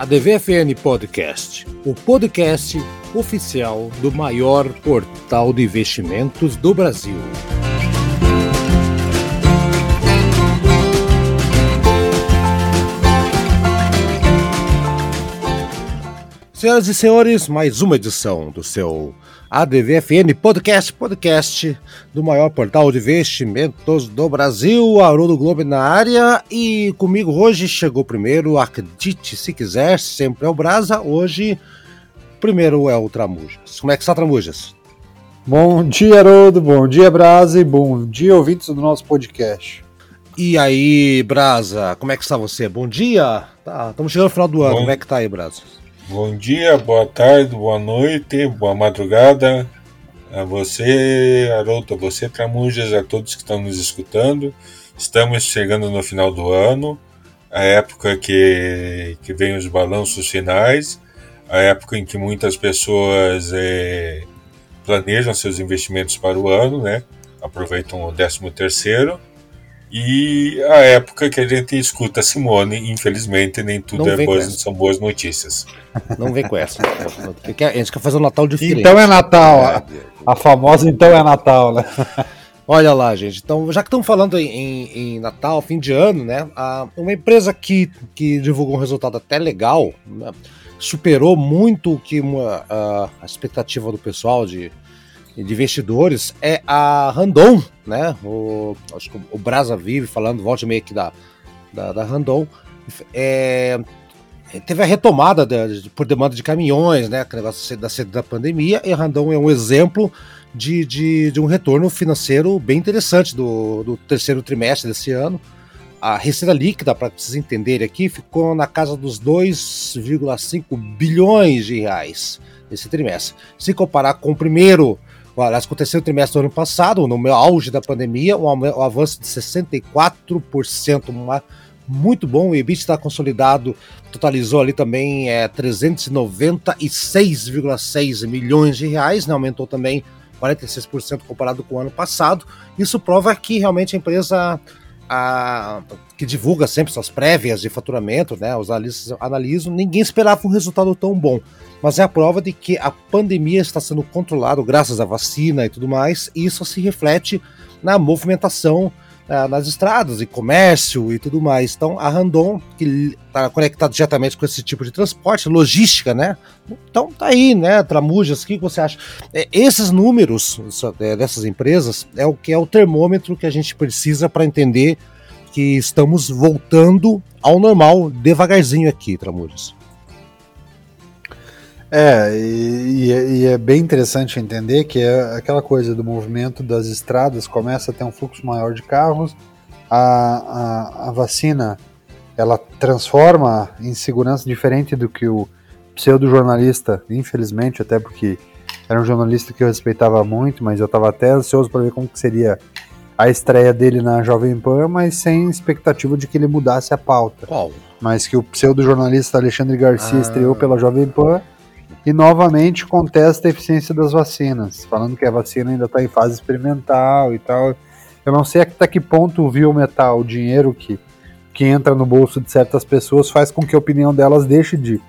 a DVFN Podcast, o podcast oficial do maior portal de investimentos do Brasil. Senhoras e senhores, mais uma edição do seu ADVFN Podcast, podcast do maior portal de investimentos do Brasil, Haroldo Globo na área. E comigo hoje chegou primeiro, acredite se quiser, sempre é o Brasa. Hoje, primeiro é o Tramujas. Como é que está, Tramujas? Bom dia, Haroldo. Bom dia, Brasa. E bom dia, ouvintes do nosso podcast. E aí, Brasa, como é que está você? Bom dia. Tá, estamos chegando no final do ano. Bom. Como é que tá aí, Brasa? Bom dia, boa tarde, boa noite, boa madrugada a você, Haroldo, a você, Tramujas, a todos que estão nos escutando. Estamos chegando no final do ano, a época que, que vem os balanços finais, a época em que muitas pessoas é, planejam seus investimentos para o ano, né? aproveitam o 13 terceiro e a época que a gente escuta Simone, infelizmente, nem tudo é boas, são boas notícias. Não vem com essa. A gente quer fazer um Natal diferente. Então é Natal. A, a famosa então é Natal, né? Olha lá, gente. Então, já que estamos falando em, em, Natal, fim de ano, né? uma empresa que, que divulgou um resultado até legal, né, superou muito o que uma, a, a expectativa do pessoal de de investidores é a Randon, né? O, acho que o Brasa vive falando, volte meio aqui da, da, da Randon. É, teve a retomada de, de, por demanda de caminhões, né? Da, da pandemia, e a Randon é um exemplo de, de, de um retorno financeiro bem interessante do, do terceiro trimestre desse ano. A receita líquida, para vocês entenderem aqui, ficou na casa dos 2,5 bilhões de reais nesse trimestre. Se comparar com o primeiro Aliás, com o terceiro trimestre do ano passado, no meu auge da pandemia, um, avanço de 64%, uma, muito bom. O EBIT está consolidado, totalizou ali também é, 396,6 milhões de reais, né? aumentou também 46% comparado com o ano passado. Isso prova que realmente a empresa a, que divulga sempre suas prévias de faturamento, né? Os analistas analisam, ninguém esperava um resultado tão bom. Mas é a prova de que a pandemia está sendo controlada graças à vacina e tudo mais, e isso se reflete na movimentação uh, nas estradas e comércio e tudo mais. Então, a Randon, que está conectado diretamente com esse tipo de transporte, logística, né? Então, tá aí, né? Tramujas, o que você acha? É, esses números é, dessas empresas é o que é o termômetro que a gente precisa para entender que estamos voltando ao normal devagarzinho aqui, Tramujas. É, e, e, é bem interessante entender que é aquela coisa do movimento das estradas começa a ter um fluxo maior de carros, a, a, a vacina ela transforma em segurança diferente do que o pseudo-jornalista, infelizmente, até porque era um jornalista que eu respeitava muito, mas eu estava até ansioso para ver como que seria a estreia dele na Jovem Pan, mas sem expectativa de que ele mudasse a pauta. Qual? Mas que o pseudo-jornalista Alexandre Garcia ah. estreou pela Jovem Pan e novamente contesta a eficiência das vacinas, falando que a vacina ainda está em fase experimental e tal. Eu não sei até que ponto o biometal, o dinheiro que, que entra no bolso de certas pessoas, faz com que a opinião delas deixe de,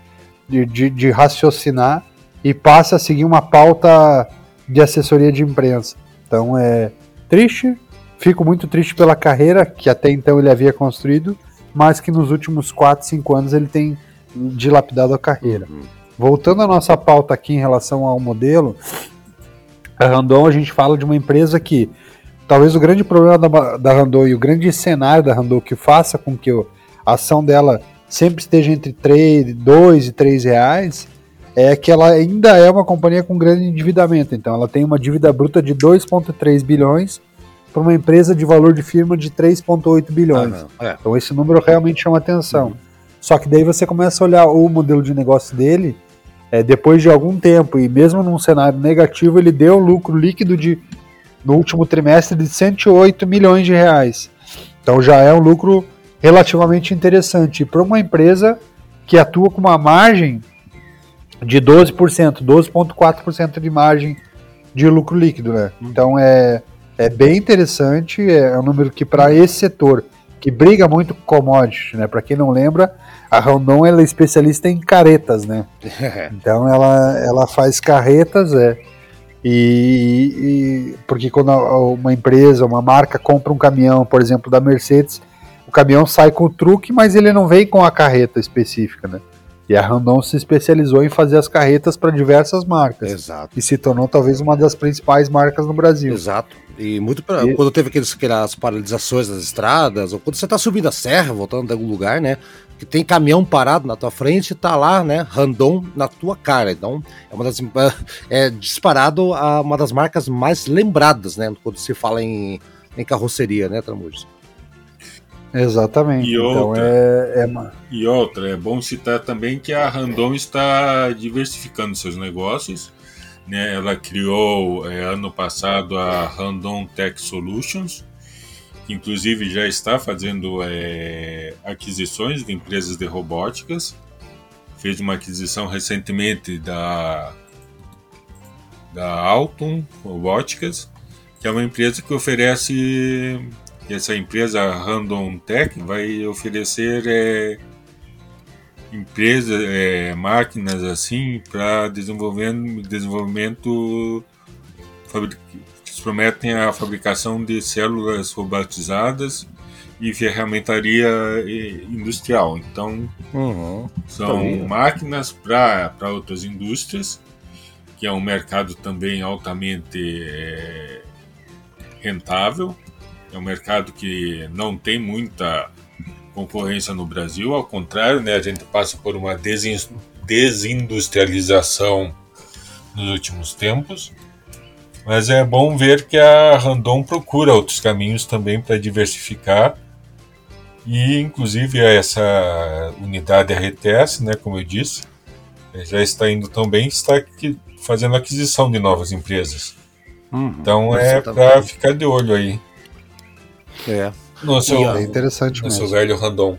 de, de, de raciocinar e passe a seguir uma pauta de assessoria de imprensa. Então é triste, fico muito triste pela carreira que até então ele havia construído, mas que nos últimos 4, 5 anos ele tem dilapidado a carreira. Uhum. Voltando à nossa pauta aqui em relação ao modelo, a Randon a gente fala de uma empresa que talvez o grande problema da, da Randon e o grande cenário da Randon que faça com que a ação dela sempre esteja entre 3, 2 e 3 reais é que ela ainda é uma companhia com grande endividamento. Então ela tem uma dívida bruta de 2,3 bilhões para uma empresa de valor de firma de 3,8 bilhões. Ah, é. Então esse número realmente chama atenção. Uhum. Só que daí você começa a olhar o modelo de negócio dele é, depois de algum tempo, e mesmo num cenário negativo, ele deu lucro líquido de, no último trimestre de 108 milhões de reais. Então já é um lucro relativamente interessante. para uma empresa que atua com uma margem de 12%, 12,4% de margem de lucro líquido, né? Uhum. Então é, é bem interessante, é um número que para esse setor que briga muito com commodity, né? Para quem não lembra, a Rondon ela é especialista em caretas, né? então ela, ela faz carretas, é. E, e, porque quando uma empresa, uma marca compra um caminhão, por exemplo, da Mercedes, o caminhão sai com o truque, mas ele não vem com a carreta específica, né? E a Randon se especializou em fazer as carretas para diversas marcas. Exato. E se tornou talvez uma das principais marcas no Brasil. Exato. E muito pra, e... quando teve aqueles, aquelas paralisações das estradas, ou quando você está subindo a serra, voltando de algum lugar, né? Que tem caminhão parado na tua frente, tá lá, né? Randon na tua cara. Então, é uma das é disparado a uma das marcas mais lembradas, né? Quando se fala em, em carroceria, né, Tramujas? Exatamente. E então outra, é, é... e outra, é bom citar também que a Randon está diversificando seus negócios. Né? Ela criou é, ano passado a Randon Tech Solutions, que inclusive já está fazendo é, aquisições de empresas de robóticas. Fez uma aquisição recentemente da, da Alton Robóticas, que é uma empresa que oferece essa empresa Random Tech vai oferecer é, empresas, é, máquinas assim para desenvolvimento, desenvolvimento prometem a fabricação de células robotizadas e ferramentaria industrial. Então, uhum. são então, máquinas para outras indústrias, que é um mercado também altamente é, rentável é um mercado que não tem muita concorrência no Brasil, ao contrário, né, a gente passa por uma desindustrialização nos últimos tempos. Mas é bom ver que a Randon procura outros caminhos também para diversificar. E inclusive essa unidade RTS, né, como eu disse, já está indo tão bem que está fazendo aquisição de novas empresas. Uhum, então é para ficar de olho aí. É. No seu, é interessante no mesmo. seu velho Randon.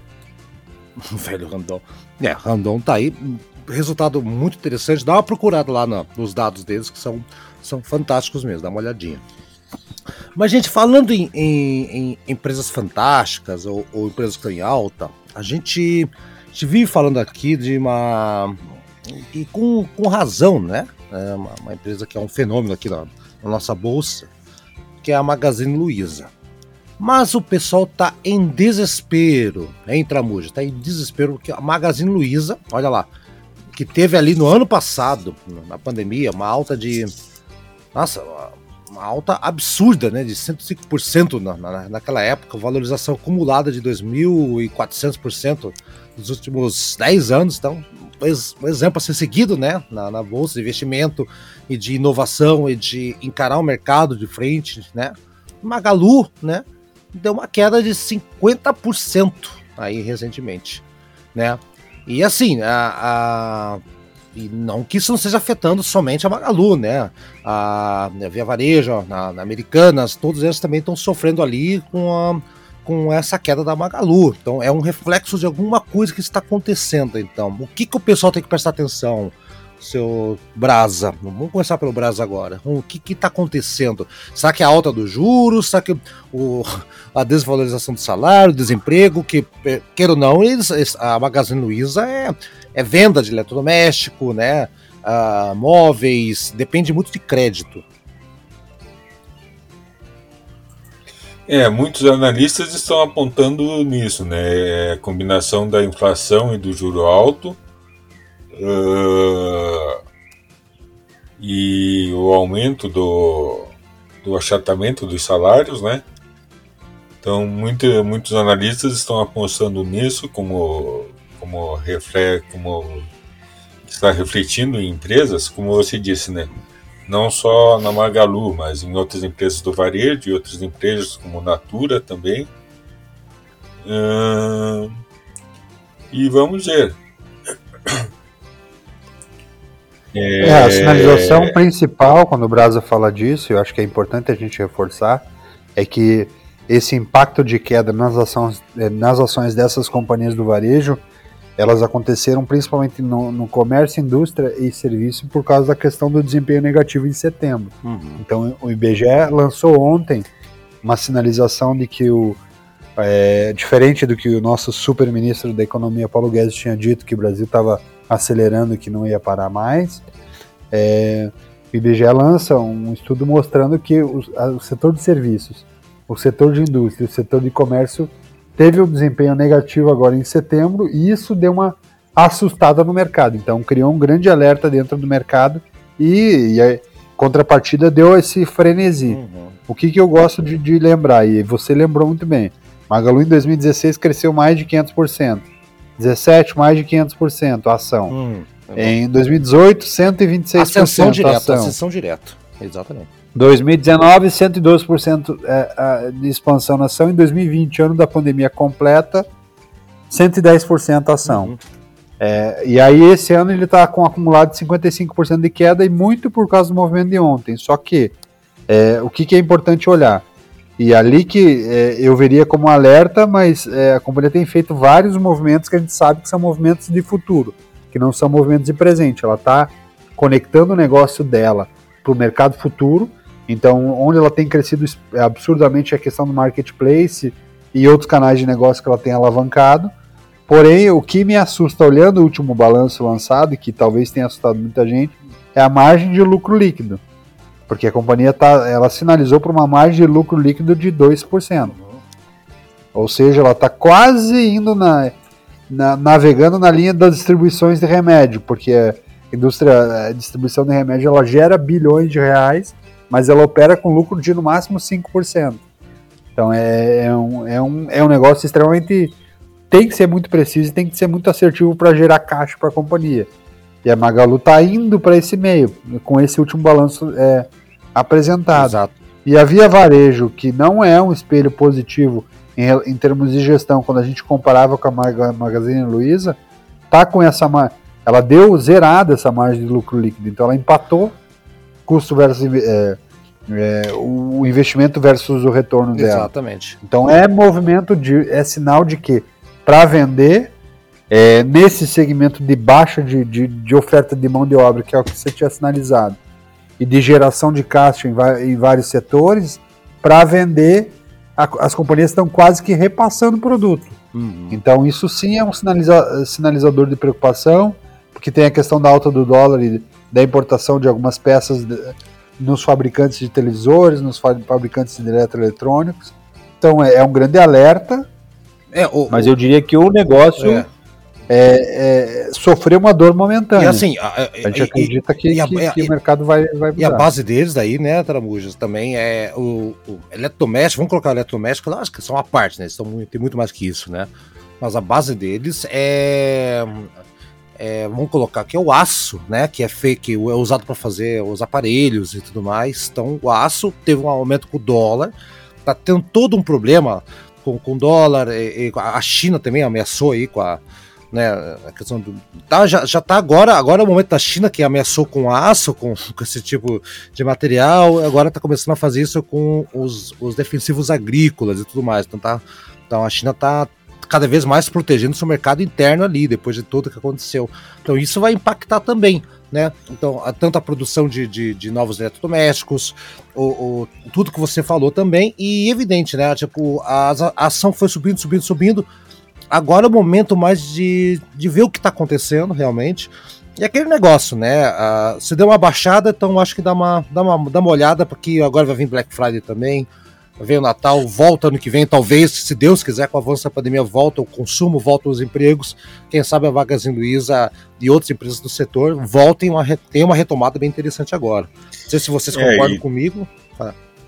velho Randon. É, Randon tá aí. Resultado muito interessante. Dá uma procurada lá no, nos dados deles, que são, são fantásticos mesmo. Dá uma olhadinha. Mas, gente, falando em, em, em empresas fantásticas ou, ou, empresas que estão em alta, a gente, a gente vive falando aqui de uma. E com, com razão, né? É uma, uma, empresa que é um fenômeno aqui na, na nossa bolsa, que é a Magazine Luiza. Mas o pessoal tá em desespero, hein, Tramuja? Tá em desespero porque a Magazine Luiza, olha lá, que teve ali no ano passado, na pandemia, uma alta de. Nossa, uma alta absurda, né? De 105% na, na, naquela época, valorização acumulada de 2.400% nos últimos 10 anos. Então, um exemplo a ser seguido, né? Na, na bolsa de investimento e de inovação e de encarar o mercado de frente, né? Magalu, né? deu uma queda de 50% aí recentemente, né? E assim, a, a, e não que isso não esteja afetando somente a Magalu, né? A, a Via Varejo, na, na, Americanas, todos eles também estão sofrendo ali com, a, com essa queda da Magalu. Então é um reflexo de alguma coisa que está acontecendo. Então, o que, que o pessoal tem que prestar atenção? Seu Brasa. Vamos começar pelo Brasa agora. O que está acontecendo? Será que é a alta dos juros? Será que o, a desvalorização do salário, desemprego? Que, queira ou não, a Magazine Luiza é, é venda de eletrodoméstico, né? Uh, móveis, depende muito de crédito. É, muitos analistas estão apontando nisso, né? É a combinação da inflação e do juro alto Uh, e o aumento do, do achatamento dos salários, né? Então, muito, muitos analistas estão apostando nisso como, como, como está refletindo em empresas, como você disse, né? Não só na Magalu, mas em outras empresas do varejo e outras empresas como Natura também. Uh, e vamos ver. É... é, a sinalização principal, quando o Brasa fala disso, eu acho que é importante a gente reforçar, é que esse impacto de queda nas ações, é, nas ações dessas companhias do varejo, elas aconteceram principalmente no, no, comércio, indústria e serviço por causa da questão do desempenho negativo em setembro. Uhum. Então o IBGE lançou ontem uma sinalização de que o, É, diferente do que o nosso super-ministro da Economia, Paulo Guedes, tinha dito que o Brasil estava acelerando que não ia parar mais, é, o IBGE lança um estudo mostrando que o, a, o, setor de serviços, o setor de indústria, o setor de comércio teve um desempenho negativo agora em setembro e isso deu uma assustada no mercado. Então criou um grande alerta dentro do mercado e, e a contrapartida deu esse frenesi. Uhum. O que, que eu gosto de, de lembrar, e você lembrou muito bem, Magalu em 2016 cresceu mais de 500%. 17, mais de 500% a ação. Hum, é em 2018, 126% ascensão direta, ação. Ascensão direta, exatamente. 2019, 112% é, de expansão na ação. Em 2020, ano da pandemia completa, 110% ação. Uhum. É, e aí esse ano ele está com um acumulado de 55% de queda e muito por causa do movimento de ontem. Só que é, o que, que, é importante olhar? E ali que é, eu veria como alerta, mas é, a companhia tem feito vários movimentos que a gente sabe que são movimentos de futuro, que não são movimentos de presente. Ela está conectando o negócio dela para o mercado futuro. Então, onde ela tem crescido absurdamente é a questão do marketplace e outros canais de negócio que ela tem alavancado. Porém, o que me assusta olhando o último balanço lançado, e que talvez tenha assustado muita gente, é a margem de lucro líquido. Porque a companhia tá, ela sinalizou para uma margem de lucro líquido de 2%. Ou seja, ela está quase indo na, na, navegando na linha das distribuições de remédio, porque a indústria a distribuição de remédio ela gera bilhões de reais, mas ela opera com lucro de no máximo 5%. Então é, é, um, é, um, é um negócio extremamente. tem que ser muito preciso e tem que ser muito assertivo para gerar caixa para a companhia. E a Magalu está indo para esse meio, com esse último balanço é, apresentado. Exato. E a Via Varejo, que não é um espelho positivo em, em termos de gestão, quando a gente comparava com a Magazine Luiza, tá com essa ela deu zerada essa margem de lucro líquido, então ela empatou custo versus é, é, o investimento versus o retorno dela. Exatamente. Então é movimento de é sinal de que para vender é, nesse segmento de baixa de, de, de, oferta de mão de obra, que é o que você tinha sinalizado, e de geração de caixa em, em vários setores, para vender, a, as companhias estão quase que repassando o produto. Uhum. Então, isso sim é um sinaliza, sinalizador de preocupação, porque tem a questão da alta do dólar e da importação de algumas peças de, nos fabricantes de televisores, nos fabricantes de eletroeletrônicos. Então, é, é um grande alerta. É, o, mas eu diria que o negócio. É é, é, sofrer uma dor momentânea. E assim, a, a, gente acredita que, a, que, que o mercado vai, vai mudar. E a base deles daí, né, Tramujas, também é o, o eletrodoméstico, vamos colocar o eletrodoméstico, acho que são a parte, né, estão muito, tem muito mais que isso, né, mas a base deles é, é vamos colocar aqui, é o aço, né, que é fake, é usado para fazer os aparelhos e tudo mais, então o aço teve um aumento com o dólar, tá tendo todo um problema com, com dólar, e, e a China também ameaçou aí com a né? A questão do. Tá, já, já tá agora, agora é o momento da China que ameaçou com aço, com, com esse tipo de material, agora tá começando a fazer isso com os, os defensivos agrícolas e tudo mais. Então, tá, então a China tá cada vez mais protegendo seu mercado interno ali, depois de tudo que aconteceu. Então isso vai impactar também. Né? Então, a, tanto a produção de, de, de novos eletrodomésticos, o, o, tudo que você falou também, e evidente, né? Tipo, a, a ação foi subindo, subindo, subindo, agora é o momento mais de, de ver o que está acontecendo realmente. E aquele negócio, né? Uh, se deu uma baixada, então acho que dá uma, dá, uma, dá uma olhada, porque agora vai vir Black Friday também. Vem o Natal, volta ano que vem, talvez, se Deus quiser, com o avanço da pandemia, volta o consumo, volta os empregos. Quem sabe a Magazine Luiza e outras empresas do setor voltem uma, tem uma retomada bem interessante agora. Não sei se vocês é, concordam e... comigo.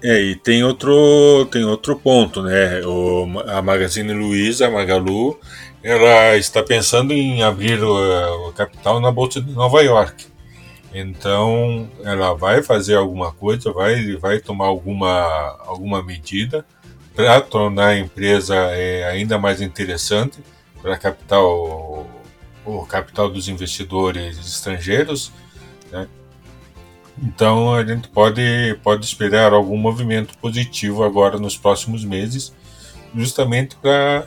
É, e tem outro, tem outro ponto, né? O, a Magazine Luiza, a Magalu, ela está pensando em abrir o, o capital na Bolsa de Nova York. Então, ela vai fazer alguma coisa, vai, vai tomar alguma, alguma medida para tornar a empresa é, ainda mais interessante para captar o, o capital dos investidores estrangeiros. Né? Então a gente pode, pode esperar algum movimento positivo agora nos próximos meses, justamente para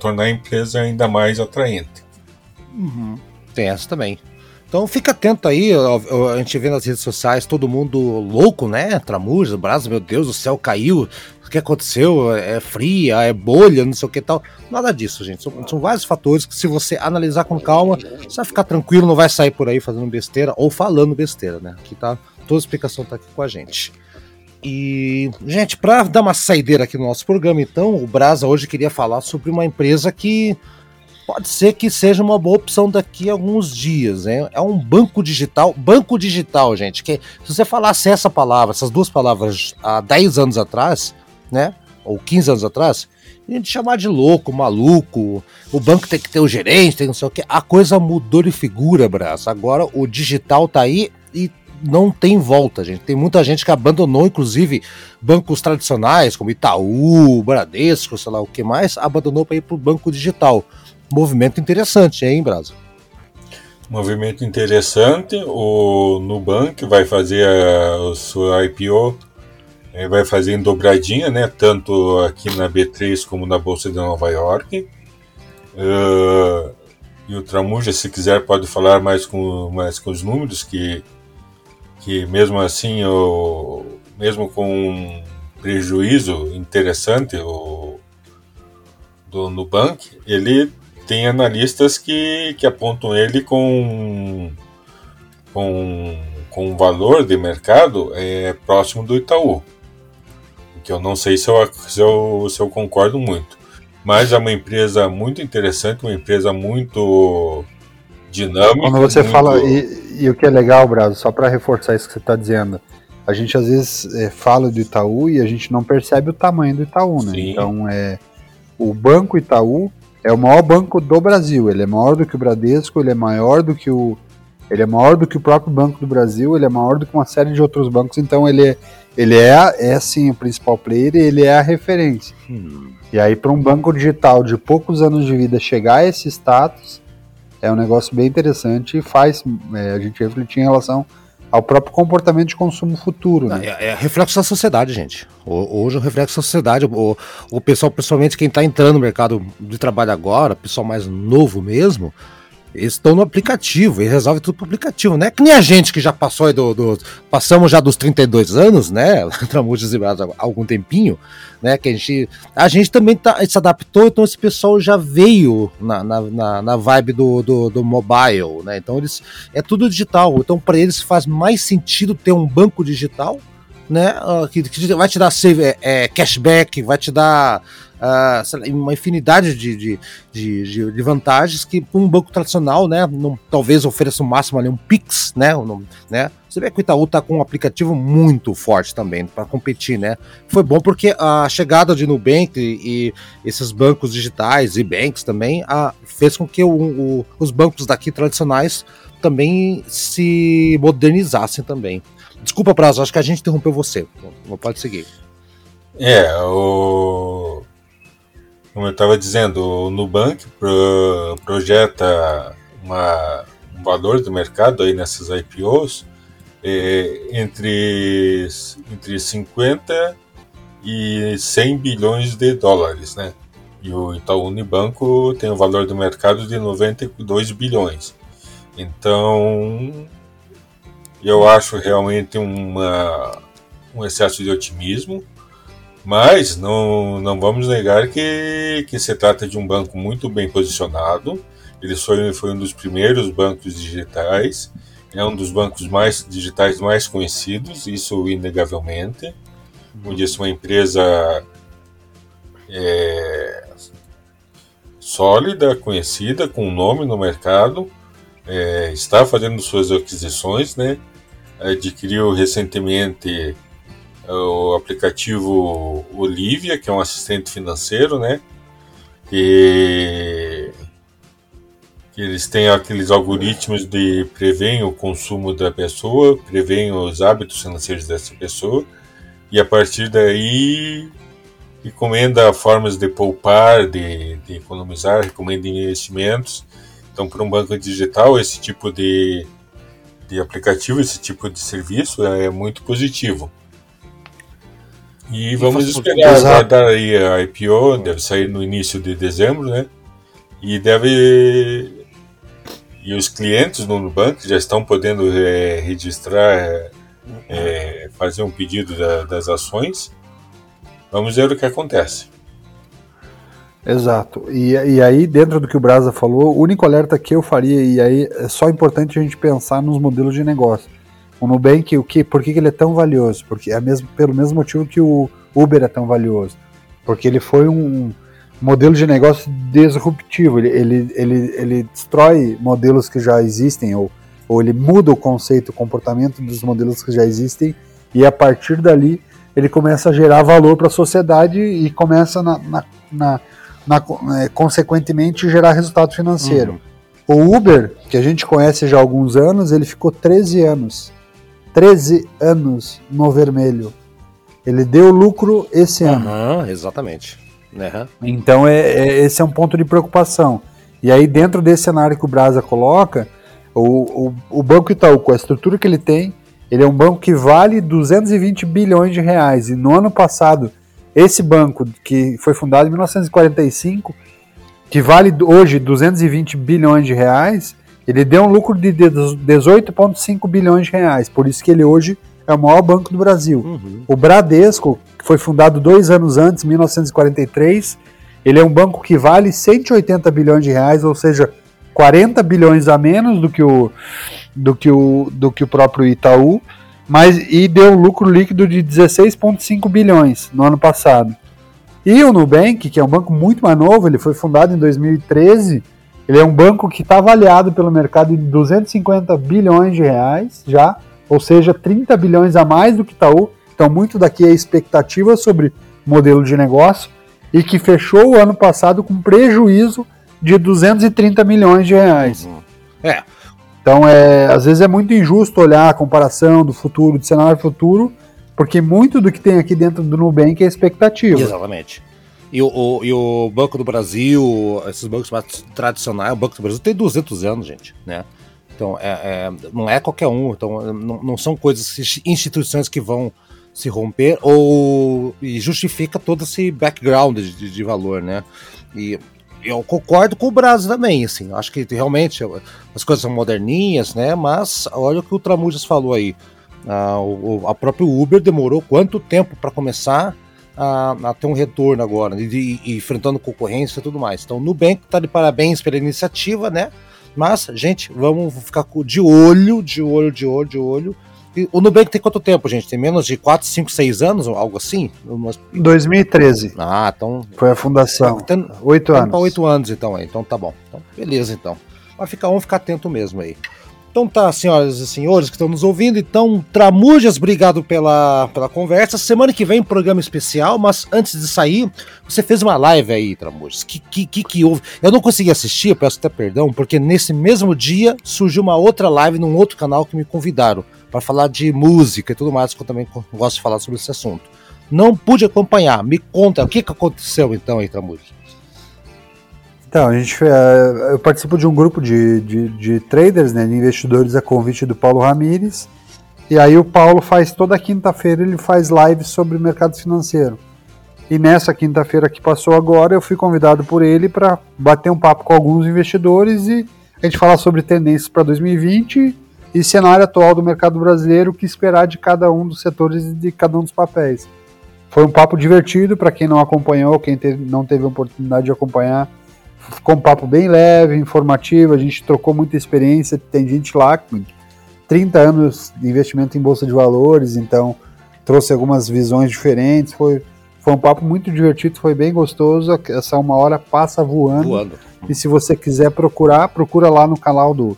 tornar a empresa ainda mais atraente. Uhum. Tem essa também. Então fica atento aí, a gente vê nas redes sociais todo mundo louco, né? Tramujas, braço, meu Deus, o céu caiu, o que aconteceu? É fria, é bolha, não sei o que tal. Nada disso, gente. São, são, vários fatores que, se você analisar com calma, você vai ficar tranquilo, não vai sair por aí fazendo besteira ou falando besteira, né? Aqui tá, toda a explicação tá aqui com a gente. E, gente, para dar uma saideira aqui no nosso programa, então, o Brasa hoje queria falar sobre uma empresa que pode ser que seja uma boa opção daqui a alguns dias. Hein? É um banco digital. Banco digital, gente. Que se você falasse essa palavra, essas duas palavras há 10 anos atrás, né? Ou 15 anos atrás, a gente chamar de louco, maluco. O banco tem que ter o gerente, tem não sei o que. A coisa mudou de figura, braço. Agora o digital tá aí e não tem volta, gente. Tem muita gente que abandonou, inclusive, bancos tradicionais, como Itaú, Bradesco, sei lá o que mais, abandonou para ir para o banco digital. Movimento interessante, hein, Brasa? Movimento interessante. O Nubank vai fazer a, a sua IPO, é, vai fazer em dobradinha, né? Tanto aqui na B3 como na Bolsa de Nova York. Uh, e o Tramuja, se quiser, pode falar mais com, mais com os números, que, que mesmo assim, o, mesmo com um prejuízo interessante o, do Nubank, ele tem analistas que, que apontam ele com, com, com um valor de mercado é, próximo do Itaú. Que eu não sei se eu, se, eu, se eu concordo muito. Mas é uma empresa muito interessante, uma empresa muito dinâmica. Quando você muito... fala, e, e, o que é legal, Brazo, só para reforçar isso que você está dizendo, a gente às vezes é, fala do Itaú e a gente não percebe o tamanho do Itaú, né? Sim. Então, é, o Banco Itaú é o maior banco do Brasil. Ele é maior do que o Bradesco, ele é maior do que o ele é maior do que o próprio Banco do Brasil, ele é maior do que uma série de outros bancos, então ele é, ele é, é sim o principal player e ele é a referência. Hum. E aí, para um banco digital de poucos anos de vida chegar a esse status, é um negócio bem interessante e faz é, a gente refletir em relação ao próprio comportamento de consumo futuro. Né? É, é reflexo da sociedade, gente. Hoje é um reflexo da sociedade. O, o pessoal, principalmente quem está entrando no mercado de trabalho agora, pessoal mais novo mesmo, eles estão no aplicativo, e resolve tudo pro aplicativo, né? Que nem a gente que já passou do, do passamos já dos 32 anos, né? Tramujas e há algum tempinho, né? Que a gente, a gente também tá, se adaptou, então esse pessoal já veio na, na, na, na vibe do, do, do, mobile, né? Então eles, é tudo digital, então para eles faz mais sentido ter um banco digital, né? Que, que vai te dar save, é, é, cashback, vai te dar uh, uma infinidade de, de, de, de, vantagens que um banco tradicional, né, não, talvez ofereça o máximo ali um Pix, né, um, né, você vê que o Itaú está com um aplicativo muito forte também para competir, né? Foi bom porque a chegada de Nubank e, e esses bancos digitais e banks também a, fez com que o, o, os bancos daqui tradicionais também se modernizassem também. Desculpa, Prazo, acho que a gente interrompeu você. Pode seguir. É, o como eu estava dizendo, o Nubank pro, projeta uma, um valor do mercado aí nessas IPOs é, entre, entre 50 e 100 bilhões de dólares, né? E o Itaú Unibanco tem um valor do mercado de 92 bilhões. Então, eu acho realmente uma, um excesso de otimismo. Mas não, não vamos negar que, que se trata de um banco muito bem posicionado. Ele foi, foi um dos primeiros bancos digitais, é um dos bancos mais digitais mais conhecidos, isso inegavelmente. Como disse, uma empresa é, sólida, conhecida, com nome no mercado, é, está fazendo suas aquisições, né? Adquiriu recentemente o aplicativo Olivia, que é um assistente financeiro, né? E eles têm aqueles algoritmos de prever o consumo da pessoa, prever os hábitos financeiros dessa pessoa, e a partir daí recomenda formas de poupar, de, de economizar, recomenda investimentos. Então, para um banco digital, esse tipo de, de aplicativo, esse tipo de serviço é muito positivo. E vamos esperar aí a IPO, deve sair no início de dezembro, né? E deve. e os clientes do Nubank já estão podendo é, registrar, é, fazer um pedido da, das ações. Vamos ver o que acontece. Exato. E, e aí, dentro do que o Brasa falou, o único alerta que eu faria, e aí é só importante a gente pensar nos modelos de negócio. O Nubank, o que, por que, que ele é tão valioso? Porque é mesmo, pelo mesmo motivo que o Uber é tão valioso. Porque ele foi um modelo de negócio disruptivo. Ele, ele, ele, ele destrói modelos que já existem, ou, ou ele muda o conceito, o comportamento dos modelos que já existem, e a partir dali ele começa a gerar valor para a sociedade e começa na, na, na na, é, consequentemente gerar resultado financeiro. Uhum. O Uber, que a gente conhece já há alguns anos, ele ficou 13 anos. 13 anos no vermelho. Ele deu lucro esse uhum, ano. Exatamente. Uhum. Então é, é, esse é um ponto de preocupação. E aí, dentro desse cenário que o Brasa coloca, o, o, o Banco Itaú, com a estrutura que ele tem, ele é um banco que vale 220 bilhões de reais. E no ano passado esse banco, que foi fundado em 1945, que vale hoje 220 bilhões de reais, ele deu um lucro de 18,5 bilhões de reais. Por isso que ele hoje é o maior banco do Brasil. Uhum. O Bradesco, que foi fundado dois anos antes, 1943, ele é um banco que vale 180 bilhões de reais, ou seja, 40 bilhões a menos do que o, do que o, do que o próprio Itaú mas e deu lucro líquido de 16,5 bilhões no ano passado. E o Nubank, que é um banco muito mais novo, ele foi fundado em 2013, ele é um banco que está avaliado pelo mercado em 250 bilhões de reais já, ou seja, 30 bilhões a mais do que Itaú. Então, muito daqui é expectativa sobre modelo de negócio e que fechou o ano passado com prejuízo de 230 milhões de reais. Uhum. É, então, é, às vezes é muito injusto olhar a comparação do futuro, do cenário futuro, porque muito do que tem aqui dentro do Nubank é expectativa. Exatamente. E o, o, e o Banco do Brasil, esses bancos mais tradicionais, o Banco do Brasil tem 200 anos, gente, né? Então, é, é, não é qualquer um. Então, não, não, são coisas, instituições que vão se romper ou e justifica todo esse background de, de valor, né? E eu concordo com o Brasil também, assim. Acho que realmente as coisas são moderninhas, né? Mas olha o que o Tramujas falou aí. Ah, o, a próprio Uber demorou quanto tempo para começar a, a, ter um retorno agora, e, enfrentando concorrência e tudo mais. Então, o Nubank está de parabéns pela iniciativa, né? Mas, gente, vamos ficar de olho, de olho, de olho, de olho o Nubank tem quanto tempo, gente? Tem menos de 4, 5, 6 anos, algo assim? 2013. Ah, então. Foi a fundação. Tem, oito anos. Oito anos, então, aí. Então tá bom. Então, beleza, então. Vai ficar um, ficar atento mesmo aí. Então tá, senhoras e senhores que estão nos ouvindo. Então, Tramujas, obrigado pela, pela conversa. Semana que vem, programa especial, mas antes de sair, você fez uma live aí, Tramujas. Que, que, que, que houve? Eu não consegui assistir, peço até perdão, porque nesse mesmo dia surgiu uma outra live num outro canal que me convidaram para falar de música e tudo mais, que eu também gosto de falar sobre esse assunto. Não pude acompanhar. Me conta, o que, que aconteceu então entre a? Então, a gente, é, eu participo de um grupo de, de, de, traders, né, de investidores a convite do Paulo Ramires. E aí o Paulo faz toda quinta-feira, ele faz lives sobre o mercado financeiro. E nessa quinta-feira que passou agora, eu fui convidado por ele para bater um papo com alguns investidores e a gente falar sobre tendências para 2020 e cenário atual do mercado brasileiro, o que esperar de cada um dos setores e de cada um dos papéis. Foi um papo divertido para quem não acompanhou, quem teve, não teve a oportunidade de acompanhar. Ficou um papo bem leve, informativo, a gente trocou muita experiência, tem gente lá com 30 anos de investimento em bolsa de valores, então trouxe algumas visões diferentes, foi, foi um papo muito divertido, foi bem gostoso, essa uma hora passa voando. voando. E se você quiser procurar, procura lá no canal do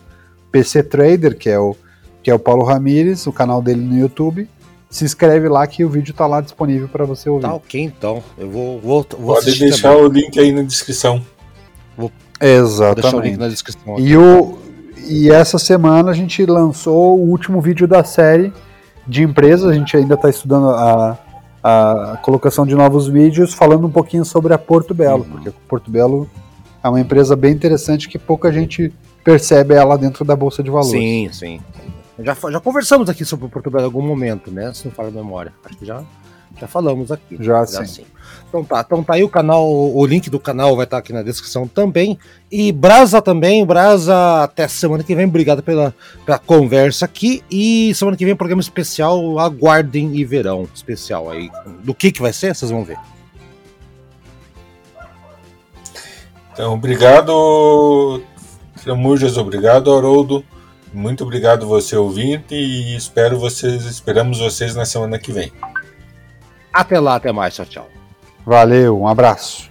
PC Trader, que é o, que é o Paulo Ramires, o canal dele no YouTube. Se inscreve lá que o vídeo tá lá disponível para você ouvir. Tá ok, então. Eu vou, vou, vou Pode deixar também. o link aí na descrição. Vou, Exatamente. Vou deixar o link na descrição. E, o, e essa semana a gente lançou o último vídeo da série de empresas. A gente ainda está estudando a, a colocação de novos vídeos, falando um pouquinho sobre a Porto Belo, uhum. porque Porto Belo é uma empresa bem interessante que pouca gente percebe ela dentro da bolsa de valores. Sim, sim. Já, já conversamos aqui sobre o Portugal em algum momento, né? Se não fala a memória. Acho que já, Já falamos aqui. Já, já sim. Então tá, então tá aí o canal, o link do canal vai estar tá aqui na descrição também. E Brasa também, Brasa, até semana que vem. Obrigado pela, pela conversa aqui. E semana que vem, programa especial, aguardem e verão especial aí. Do que que vai ser, vocês vão ver. Então, obrigado, Tramujas, obrigado, Haroldo. Muito obrigado você ouvinte e espero vocês, esperamos vocês na semana que vem. Até lá, até mais, tchau, tchau. Valeu, um abraço.